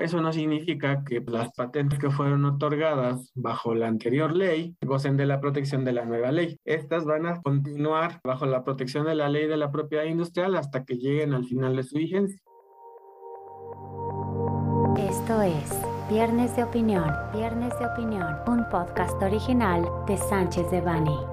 Eso no significa que las patentes que fueron otorgadas bajo la anterior ley gocen de la protección de la nueva ley. Estas van a continuar bajo la protección de la ley de la propiedad industrial hasta que lleguen al final de su vigencia. Esto es Viernes de Opinión, Viernes de Opinión, un podcast original de Sánchez de Bani.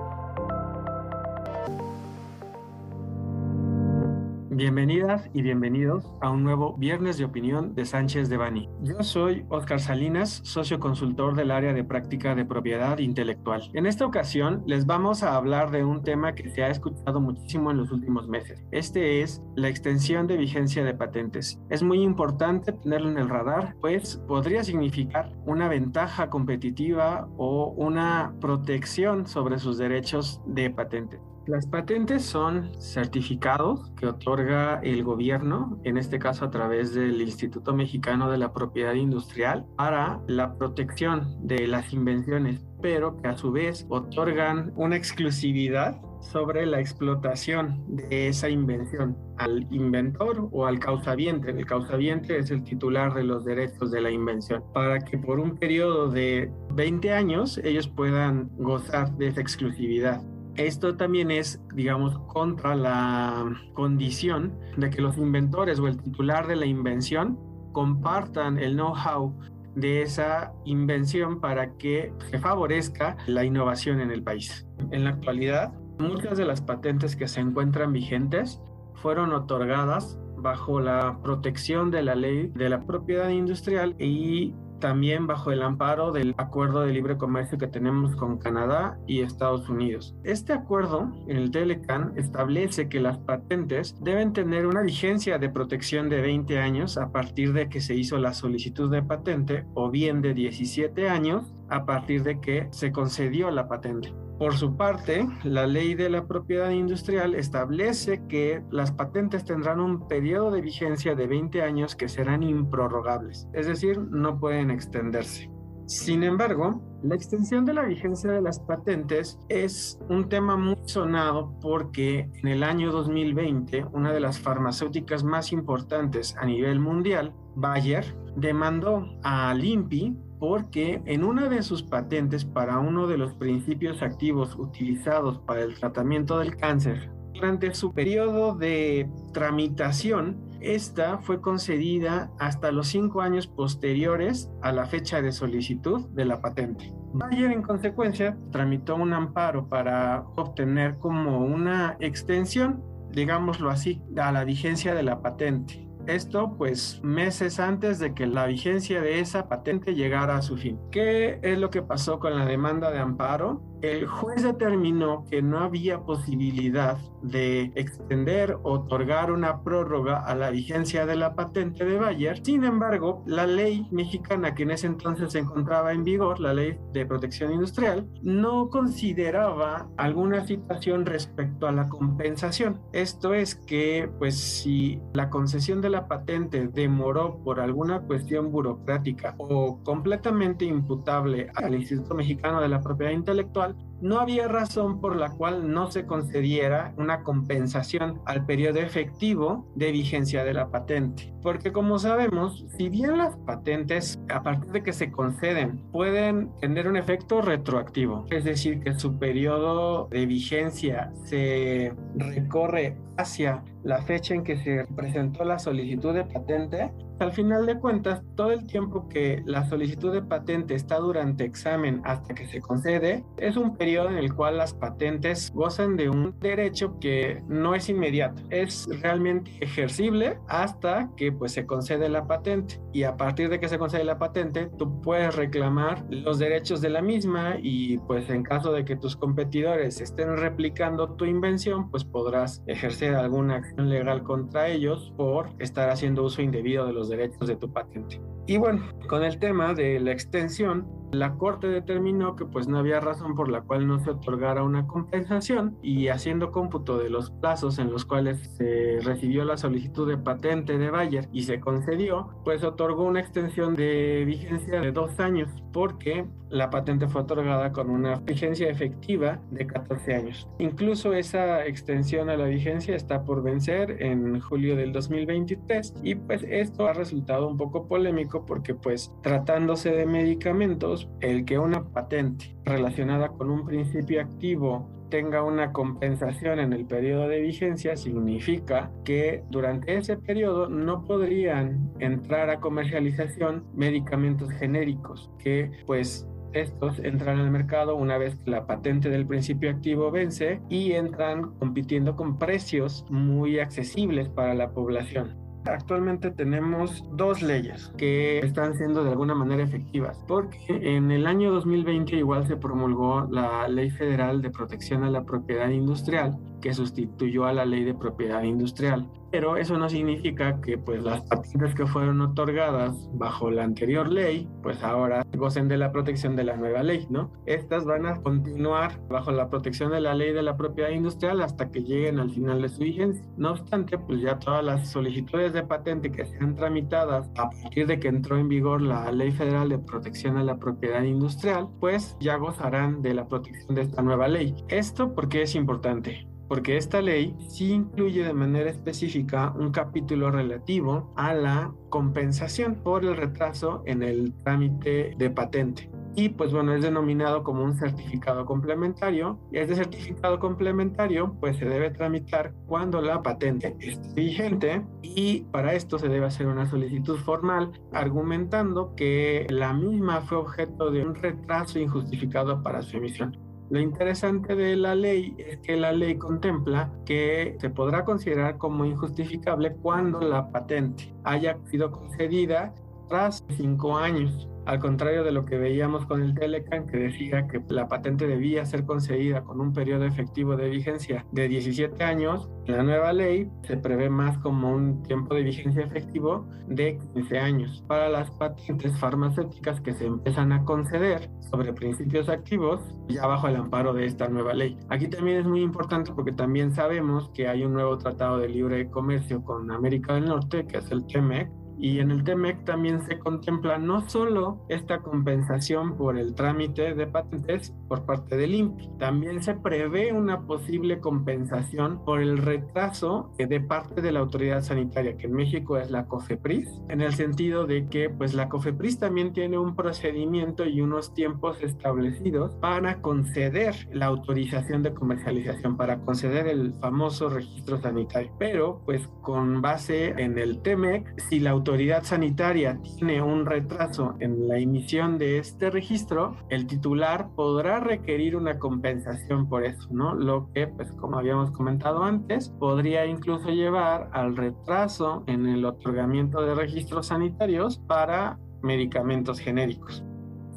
Bienvenidas y bienvenidos a un nuevo Viernes de Opinión de Sánchez de Bani. Yo soy Oscar Salinas, socio consultor del área de práctica de propiedad intelectual. En esta ocasión les vamos a hablar de un tema que se ha escuchado muchísimo en los últimos meses. Este es la extensión de vigencia de patentes. Es muy importante tenerlo en el radar, pues podría significar una ventaja competitiva o una protección sobre sus derechos de patente. Las patentes son certificados que otorga el gobierno, en este caso a través del Instituto Mexicano de la Propiedad Industrial, para la protección de las invenciones, pero que a su vez otorgan una exclusividad sobre la explotación de esa invención al inventor o al causaviente. El causaviente es el titular de los derechos de la invención, para que por un periodo de 20 años ellos puedan gozar de esa exclusividad. Esto también es, digamos, contra la condición de que los inventores o el titular de la invención compartan el know-how de esa invención para que se favorezca la innovación en el país. En la actualidad, muchas de las patentes que se encuentran vigentes fueron otorgadas bajo la protección de la ley de la propiedad industrial y también bajo el amparo del acuerdo de libre comercio que tenemos con Canadá y Estados Unidos. Este acuerdo, el Telecan, establece que las patentes deben tener una vigencia de protección de 20 años a partir de que se hizo la solicitud de patente o bien de 17 años a partir de que se concedió la patente. Por su parte, la ley de la propiedad industrial establece que las patentes tendrán un periodo de vigencia de 20 años que serán improrrogables, es decir, no pueden extenderse. Sin embargo, la extensión de la vigencia de las patentes es un tema muy sonado porque en el año 2020 una de las farmacéuticas más importantes a nivel mundial, Bayer, demandó a Limpi porque en una de sus patentes para uno de los principios activos utilizados para el tratamiento del cáncer, durante su periodo de tramitación, esta fue concedida hasta los cinco años posteriores a la fecha de solicitud de la patente. Bayer, en consecuencia, tramitó un amparo para obtener como una extensión, digámoslo así, a la vigencia de la patente. Esto pues meses antes de que la vigencia de esa patente llegara a su fin. ¿Qué es lo que pasó con la demanda de amparo? El juez determinó que no había posibilidad de extender o otorgar una prórroga a la vigencia de la patente de Bayer. Sin embargo, la ley mexicana que en ese entonces se encontraba en vigor, la ley de protección industrial, no consideraba alguna situación respecto a la compensación. Esto es que, pues, si la concesión de la patente demoró por alguna cuestión burocrática o completamente imputable al Instituto Mexicano de la Propiedad Intelectual, on no había razón por la cual no se concediera una compensación al periodo efectivo de vigencia de la patente. Porque como sabemos, si bien las patentes, a partir de que se conceden, pueden tener un efecto retroactivo, es decir, que su periodo de vigencia se recorre hacia la fecha en que se presentó la solicitud de patente, al final de cuentas, todo el tiempo que la solicitud de patente está durante examen hasta que se concede, es un periodo en el cual las patentes gozan de un derecho que no es inmediato, es realmente ejercible hasta que pues se concede la patente y a partir de que se concede la patente, tú puedes reclamar los derechos de la misma y pues en caso de que tus competidores estén replicando tu invención, pues podrás ejercer alguna acción legal contra ellos por estar haciendo uso indebido de los derechos de tu patente. Y bueno, con el tema de la extensión, la Corte determinó que pues no había razón por la cual no se otorgara una compensación y haciendo cómputo de los plazos en los cuales se recibió la solicitud de patente de Bayer y se concedió, pues otorgó una extensión de vigencia de dos años porque la patente fue otorgada con una vigencia efectiva de 14 años. Incluso esa extensión a la vigencia está por vencer en julio del 2023 y pues esto ha resultado un poco polémico porque pues tratándose de medicamentos, el que una patente relacionada con un principio activo tenga una compensación en el periodo de vigencia significa que durante ese periodo no podrían entrar a comercialización medicamentos genéricos que pues estos entran al mercado una vez que la patente del principio activo vence y entran compitiendo con precios muy accesibles para la población. Actualmente tenemos dos leyes que están siendo de alguna manera efectivas, porque en el año 2020 igual se promulgó la Ley Federal de Protección a la Propiedad Industrial, que sustituyó a la Ley de Propiedad Industrial pero eso no significa que pues las patentes que fueron otorgadas bajo la anterior ley, pues ahora gocen de la protección de la nueva ley, ¿no? Estas van a continuar bajo la protección de la ley de la propiedad industrial hasta que lleguen al final de su vigencia. No obstante, pues ya todas las solicitudes de patente que sean tramitadas a partir de que entró en vigor la ley federal de protección a la propiedad industrial, pues ya gozarán de la protección de esta nueva ley. Esto porque es importante porque esta ley sí incluye de manera específica un capítulo relativo a la compensación por el retraso en el trámite de patente. Y pues bueno, es denominado como un certificado complementario. Y este certificado complementario pues se debe tramitar cuando la patente esté vigente y para esto se debe hacer una solicitud formal argumentando que la misma fue objeto de un retraso injustificado para su emisión. Lo interesante de la ley es que la ley contempla que se podrá considerar como injustificable cuando la patente haya sido concedida tras cinco años al contrario de lo que veíamos con el Telecan, que decía que la patente debía ser concedida con un periodo efectivo de vigencia de 17 años, la nueva ley se prevé más como un tiempo de vigencia efectivo de 15 años. Para las patentes farmacéuticas que se empiezan a conceder sobre principios activos, ya bajo el amparo de esta nueva ley. Aquí también es muy importante porque también sabemos que hay un nuevo tratado de libre comercio con América del Norte, que es el TEMEC, y en el TEMEC también se contempla no solo esta compensación por el trámite de patentes por parte del INPI, también se prevé una posible compensación por el retraso de parte de la autoridad sanitaria, que en México es la COFEPRIS, en el sentido de que pues la COFEPRIS también tiene un procedimiento y unos tiempos establecidos para conceder la autorización de comercialización, para conceder el famoso registro sanitario. Pero pues con base en el TEMEC, si la autoridad sanitaria tiene un retraso en la emisión de este registro, el titular podrá requerir una compensación por eso, ¿no? Lo que, pues como habíamos comentado antes, podría incluso llevar al retraso en el otorgamiento de registros sanitarios para medicamentos genéricos.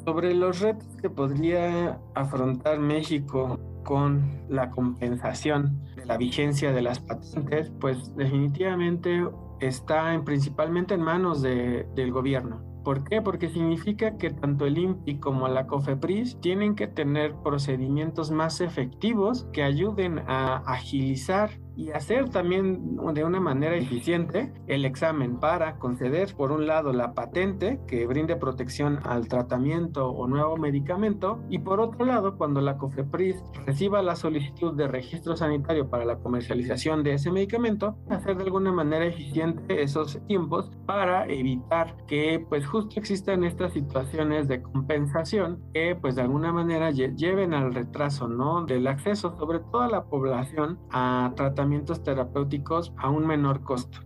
Sobre los retos que podría afrontar México con la compensación de la vigencia de las patentes, pues definitivamente está en, principalmente en manos de, del gobierno. ¿Por qué? Porque significa que tanto el INPI como la COFEPRIS tienen que tener procedimientos más efectivos que ayuden a agilizar y hacer también de una manera eficiente el examen para conceder, por un lado, la patente que brinde protección al tratamiento o nuevo medicamento y por otro lado, cuando la COFEPRIS reciba la solicitud de registro sanitario para la comercialización de ese medicamento, hacer de alguna manera eficiente esos tiempos para evitar que pues justo existan estas situaciones de compensación que pues de alguna manera lleven al retraso, ¿no? Del acceso sobre toda la población a tratamientos terapéuticos a un menor costo.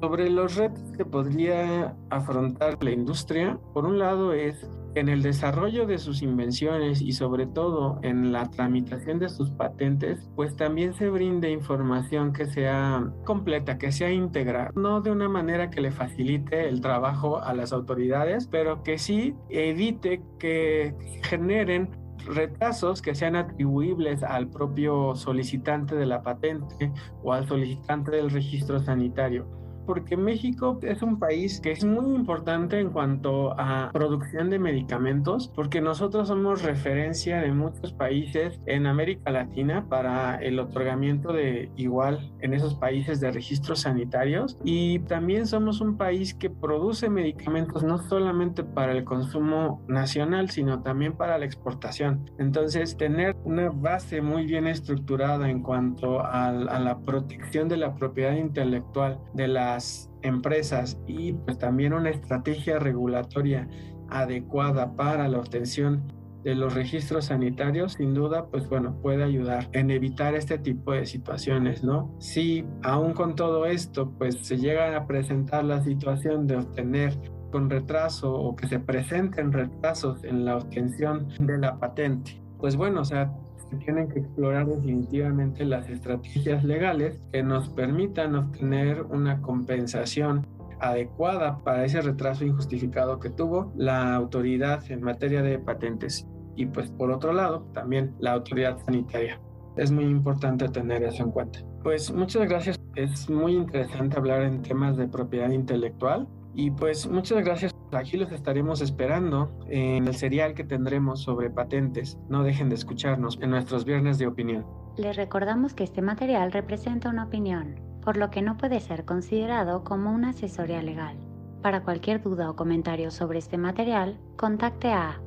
Sobre los retos que podría afrontar la industria, por un lado es en el desarrollo de sus invenciones y sobre todo en la tramitación de sus patentes, pues también se brinde información que sea completa, que sea íntegra, no de una manera que le facilite el trabajo a las autoridades, pero que sí evite que generen retrasos que sean atribuibles al propio solicitante de la patente o al solicitante del registro sanitario. Porque México es un país que es muy importante en cuanto a producción de medicamentos, porque nosotros somos referencia de muchos países en América Latina para el otorgamiento de igual en esos países de registros sanitarios y también somos un país que produce medicamentos no solamente para el consumo nacional, sino también para la exportación. Entonces, tener una base muy bien estructurada en cuanto a, la protección de la propiedad intelectual de las empresas y pues también una estrategia regulatoria adecuada para la obtención de los registros sanitarios, sin duda, pues bueno, puede ayudar en evitar este tipo de situaciones, ¿no? Si aún con todo esto, pues se llega a presentar la situación de obtener con retraso o que se presenten retrasos en la obtención de la patente, pues bueno, o sea, se tienen que explorar definitivamente las estrategias legales que nos permitan obtener una compensación adecuada para ese retraso injustificado que tuvo la autoridad en materia de patentes y pues por otro lado también la autoridad sanitaria. Es muy importante tener eso en cuenta. Pues muchas gracias. Es muy interesante hablar en temas de propiedad intelectual y pues muchas gracias. Aquí los estaremos esperando en el serial que tendremos sobre patentes. No dejen de escucharnos en nuestros viernes de opinión. Les recordamos que este material representa una opinión, por lo que no puede ser considerado como una asesoría legal. Para cualquier duda o comentario sobre este material, contacte a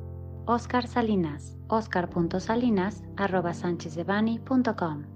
Oscar Salinas, oscar.salinas.com.